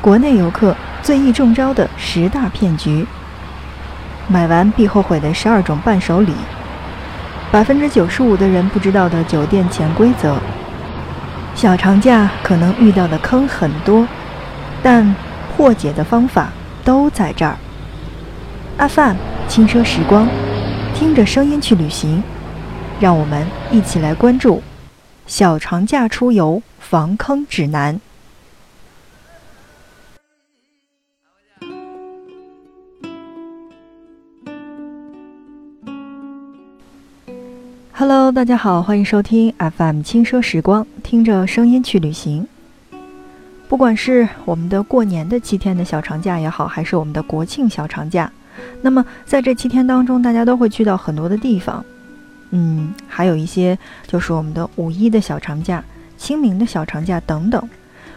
国内游客最易中招的十大骗局，买完必后悔的十二种伴手礼，百分之九十五的人不知道的酒店潜规则。小长假可能遇到的坑很多，但破解的方法都在这儿。阿范轻奢时光，听着声音去旅行，让我们一起来关注小长假出游防坑指南。Hello，大家好，欢迎收听 FM 轻奢时光，听着声音去旅行。不管是我们的过年的七天的小长假也好，还是我们的国庆小长假，那么在这七天当中，大家都会去到很多的地方。嗯，还有一些就是我们的五一的小长假、清明的小长假等等。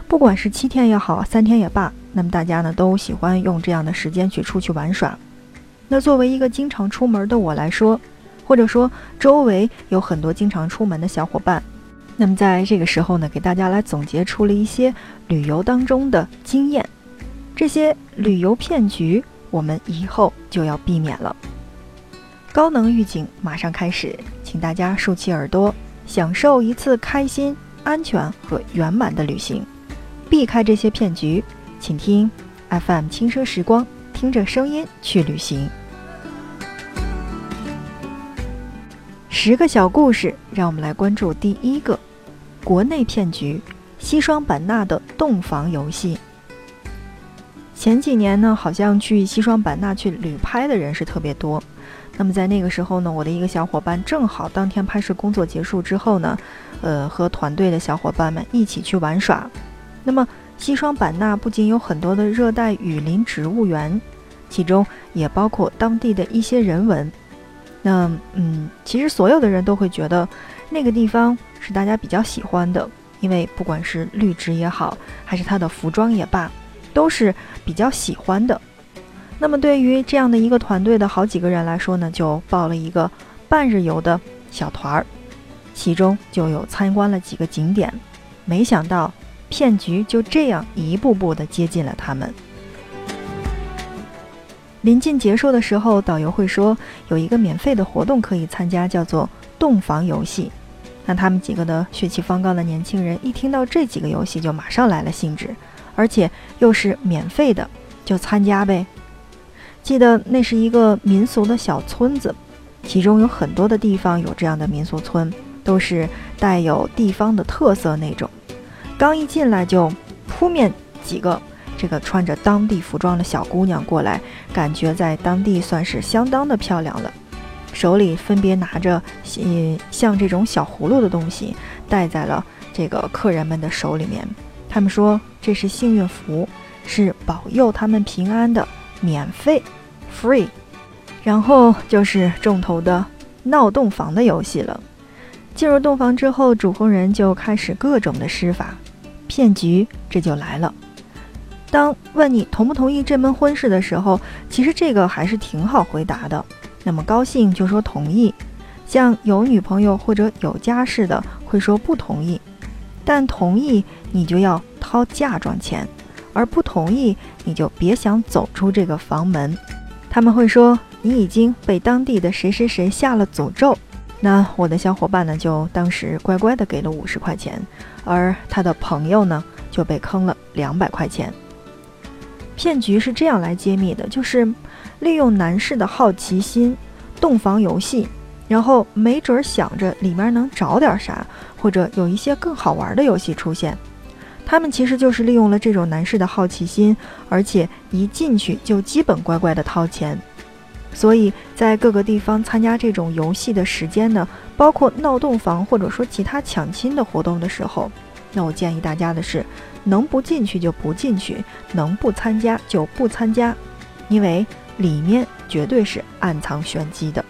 不管是七天也好，三天也罢，那么大家呢都喜欢用这样的时间去出去玩耍。那作为一个经常出门的我来说，或者说，周围有很多经常出门的小伙伴，那么在这个时候呢，给大家来总结出了一些旅游当中的经验，这些旅游骗局我们以后就要避免了。高能预警马上开始，请大家竖起耳朵，享受一次开心、安全和圆满的旅行，避开这些骗局，请听 FM 轻奢时光，听着声音去旅行。十个小故事，让我们来关注第一个国内骗局——西双版纳的洞房游戏。前几年呢，好像去西双版纳去旅拍的人是特别多。那么在那个时候呢，我的一个小伙伴正好当天拍摄工作结束之后呢，呃，和团队的小伙伴们一起去玩耍。那么西双版纳不仅有很多的热带雨林植物园，其中也包括当地的一些人文。那嗯，其实所有的人都会觉得那个地方是大家比较喜欢的，因为不管是绿植也好，还是它的服装也罢，都是比较喜欢的。那么对于这样的一个团队的好几个人来说呢，就报了一个半日游的小团儿，其中就有参观了几个景点，没想到骗局就这样一步步的接近了他们。临近结束的时候，导游会说有一个免费的活动可以参加，叫做洞房游戏。那他们几个的血气方刚的年轻人一听到这几个游戏，就马上来了兴致，而且又是免费的，就参加呗。记得那是一个民俗的小村子，其中有很多的地方有这样的民俗村，都是带有地方的特色那种。刚一进来就扑面几个。这个穿着当地服装的小姑娘过来，感觉在当地算是相当的漂亮了。手里分别拿着呃像这种小葫芦的东西，戴在了这个客人们的手里面。他们说这是幸运符，是保佑他们平安的，免费，free。然后就是重头的闹洞房的游戏了。进入洞房之后，主婚人就开始各种的施法，骗局这就来了。当问你同不同意这门婚事的时候，其实这个还是挺好回答的。那么高兴就说同意，像有女朋友或者有家室的会说不同意。但同意你就要掏嫁妆钱，而不同意你就别想走出这个房门。他们会说你已经被当地的谁谁谁下了诅咒。那我的小伙伴呢，就当时乖乖的给了五十块钱，而他的朋友呢就被坑了两百块钱。骗局是这样来揭秘的，就是利用男士的好奇心，洞房游戏，然后没准想着里面能找点啥，或者有一些更好玩的游戏出现。他们其实就是利用了这种男士的好奇心，而且一进去就基本乖乖的掏钱。所以在各个地方参加这种游戏的时间呢，包括闹洞房或者说其他抢亲的活动的时候，那我建议大家的是。能不进去就不进去，能不参加就不参加，因为里面绝对是暗藏玄机的。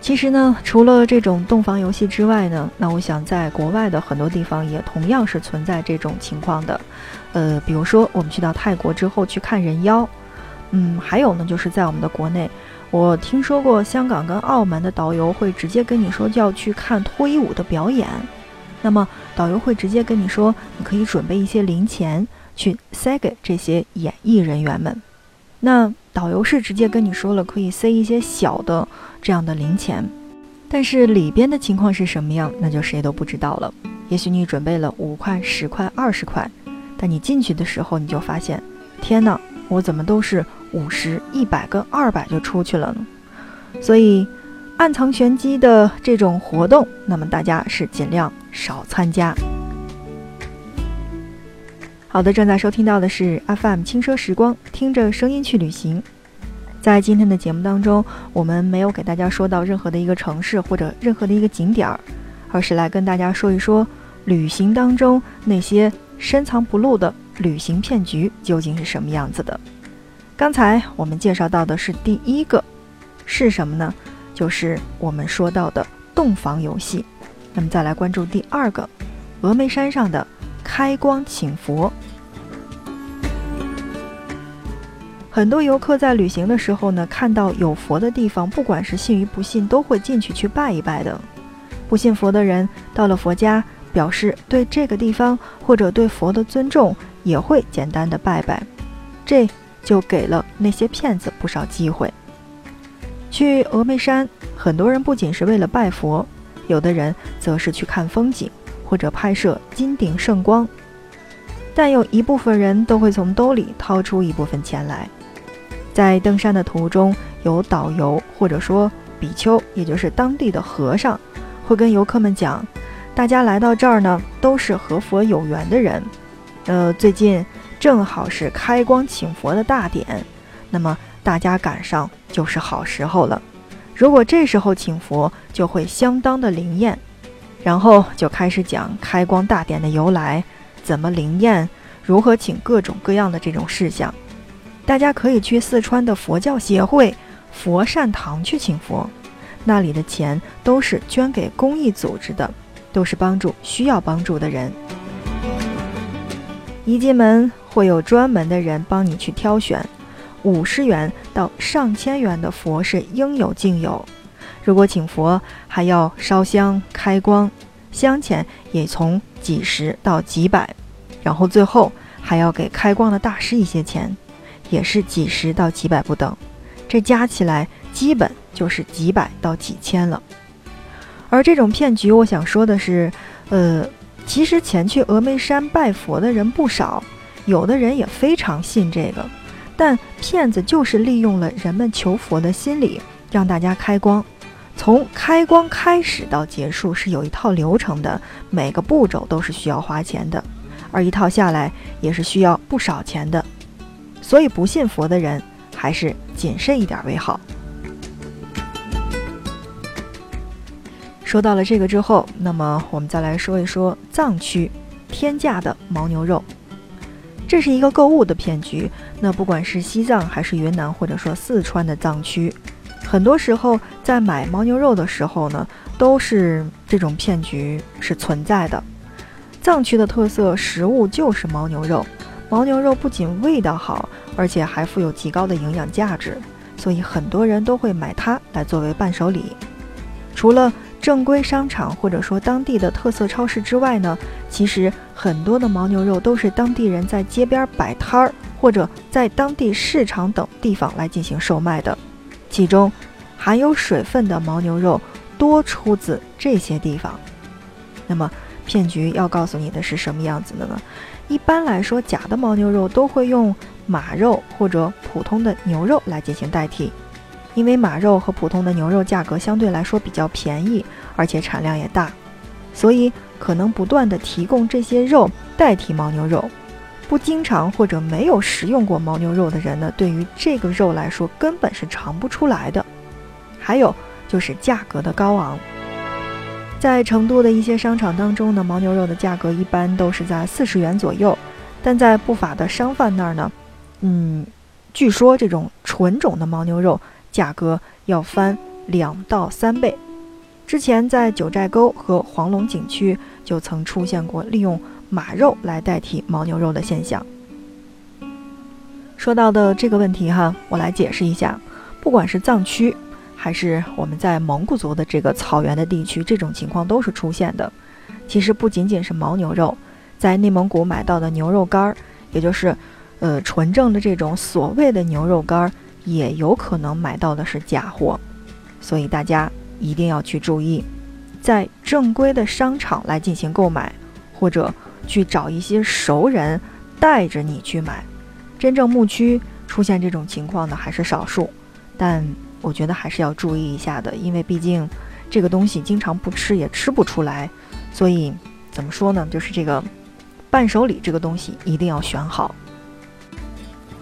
其实呢，除了这种洞房游戏之外呢，那我想在国外的很多地方也同样是存在这种情况的。呃，比如说我们去到泰国之后去看人妖，嗯，还有呢，就是在我们的国内，我听说过香港跟澳门的导游会直接跟你说就要去看脱衣舞的表演。那么导游会直接跟你说，你可以准备一些零钱去塞给这些演艺人员们。那导游是直接跟你说了，可以塞一些小的这样的零钱，但是里边的情况是什么样，那就谁都不知道了。也许你准备了五块、十块、二十块，但你进去的时候，你就发现，天哪，我怎么都是五十、一百跟二百就出去了呢？所以，暗藏玄机的这种活动，那么大家是尽量少参加。好的，正在收听到的是 FM 轻奢时光，听着声音去旅行。在今天的节目当中，我们没有给大家说到任何的一个城市或者任何的一个景点儿，而是来跟大家说一说旅行当中那些深藏不露的旅行骗局究竟是什么样子的。刚才我们介绍到的是第一个，是什么呢？就是我们说到的洞房游戏。那么再来关注第二个，峨眉山上的开光请佛。很多游客在旅行的时候呢，看到有佛的地方，不管是信与不信，都会进去去拜一拜的。不信佛的人到了佛家，表示对这个地方或者对佛的尊重，也会简单的拜拜。这就给了那些骗子不少机会。去峨眉山，很多人不仅是为了拜佛，有的人则是去看风景或者拍摄金顶圣光，但有一部分人都会从兜里掏出一部分钱来。在登山的途中，有导游或者说比丘，也就是当地的和尚，会跟游客们讲：大家来到这儿呢，都是和佛有缘的人。呃，最近正好是开光请佛的大典，那么大家赶上就是好时候了。如果这时候请佛，就会相当的灵验。然后就开始讲开光大典的由来，怎么灵验，如何请各种各样的这种事项。大家可以去四川的佛教协会佛善堂去请佛，那里的钱都是捐给公益组织的，都是帮助需要帮助的人。一进门会有专门的人帮你去挑选，五十元到上千元的佛是应有尽有。如果请佛还要烧香开光，香钱也从几十到几百，然后最后还要给开光的大师一些钱。也是几十到几百不等，这加起来基本就是几百到几千了。而这种骗局，我想说的是，呃，其实前去峨眉山拜佛的人不少，有的人也非常信这个，但骗子就是利用了人们求佛的心理，让大家开光。从开光开始到结束是有一套流程的，每个步骤都是需要花钱的，而一套下来也是需要不少钱的。所以，不信佛的人还是谨慎一点为好。说到了这个之后，那么我们再来说一说藏区天价的牦牛肉，这是一个购物的骗局。那不管是西藏还是云南，或者说四川的藏区，很多时候在买牦牛肉的时候呢，都是这种骗局是存在的。藏区的特色食物就是牦牛肉。牦牛肉不仅味道好，而且还富有极高的营养价值，所以很多人都会买它来作为伴手礼。除了正规商场或者说当地的特色超市之外呢，其实很多的牦牛肉都是当地人在街边摆摊儿或者在当地市场等地方来进行售卖的。其中含有水分的牦牛肉多出自这些地方。那么骗局要告诉你的是什么样子的呢？一般来说，假的牦牛肉都会用马肉或者普通的牛肉来进行代替，因为马肉和普通的牛肉价格相对来说比较便宜，而且产量也大，所以可能不断的提供这些肉代替牦牛肉。不经常或者没有食用过牦牛肉的人呢，对于这个肉来说根本是尝不出来的。还有就是价格的高昂。在成都的一些商场当中呢，牦牛肉的价格一般都是在四十元左右，但在不法的商贩那儿呢，嗯，据说这种纯种的牦牛肉价格要翻两到三倍。之前在九寨沟和黄龙景区就曾出现过利用马肉来代替牦牛肉的现象。说到的这个问题哈，我来解释一下，不管是藏区。还是我们在蒙古族的这个草原的地区，这种情况都是出现的。其实不仅仅是牦牛肉，在内蒙古买到的牛肉干儿，也就是呃纯正的这种所谓的牛肉干儿，也有可能买到的是假货。所以大家一定要去注意，在正规的商场来进行购买，或者去找一些熟人带着你去买。真正牧区出现这种情况的还是少数，但我觉得还是要注意一下的，因为毕竟这个东西经常不吃也吃不出来。所以怎么说呢？就是这个伴手礼这个东西一定要选好。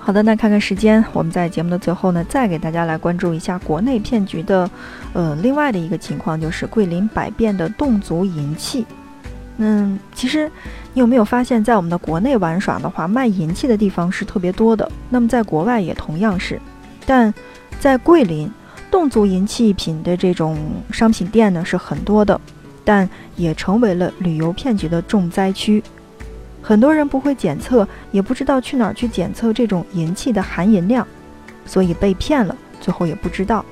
好的，那看看时间，我们在节目的最后呢，再给大家来关注一下国内骗局的，呃，另外的一个情况，就是桂林百变的侗族银器。嗯，其实你有没有发现，在我们的国内玩耍的话，卖银器的地方是特别多的。那么在国外也同样是，但在桂林，侗族银器品的这种商品店呢是很多的，但也成为了旅游骗局的重灾区。很多人不会检测，也不知道去哪儿去检测这种银器的含银量，所以被骗了，最后也不知道。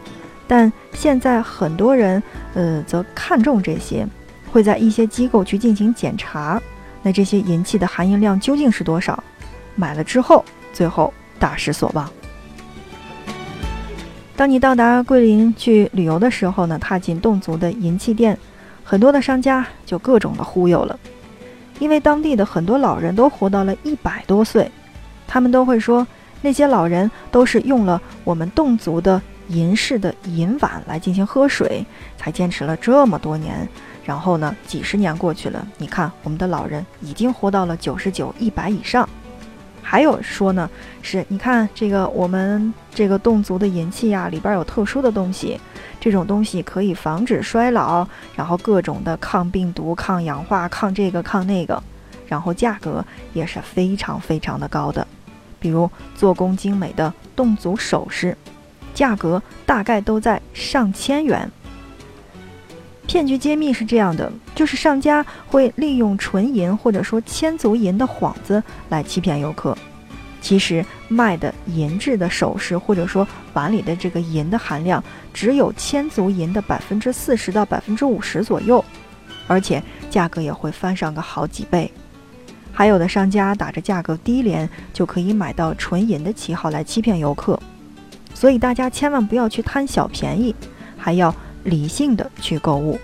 但现在很多人，呃，则看重这些，会在一些机构去进行检查。那这些银器的含银量究竟是多少？买了之后，最后大失所望。当你到达桂林去旅游的时候呢，踏进侗族的银器店，很多的商家就各种的忽悠了。因为当地的很多老人都活到了一百多岁，他们都会说，那些老人都是用了我们侗族的银饰的银碗来进行喝水，才坚持了这么多年。然后呢，几十年过去了，你看我们的老人已经活到了九十九、一百以上。还有说呢，是你看这个我们这个侗族的银器呀，里边有特殊的东西。这种东西可以防止衰老，然后各种的抗病毒、抗氧化、抗这个抗那个，然后价格也是非常非常的高的。比如做工精美的侗族首饰，价格大概都在上千元。骗局揭秘是这样的，就是商家会利用纯银或者说千足银的幌子来欺骗游客。其实卖的银质的首饰，或者说碗里的这个银的含量，只有千足银的百分之四十到百分之五十左右，而且价格也会翻上个好几倍。还有的商家打着价格低廉，就可以买到纯银的旗号来欺骗游客。所以大家千万不要去贪小便宜，还要理性的去购物。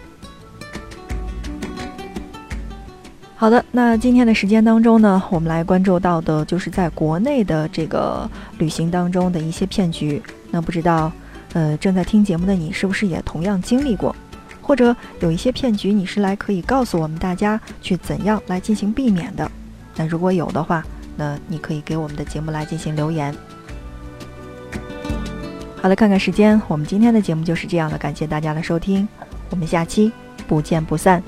好的，那今天的时间当中呢，我们来关注到的就是在国内的这个旅行当中的一些骗局。那不知道，呃，正在听节目的你是不是也同样经历过，或者有一些骗局你是来可以告诉我们大家去怎样来进行避免的？那如果有的话，那你可以给我们的节目来进行留言。好的，看看时间，我们今天的节目就是这样的，感谢大家的收听，我们下期不见不散。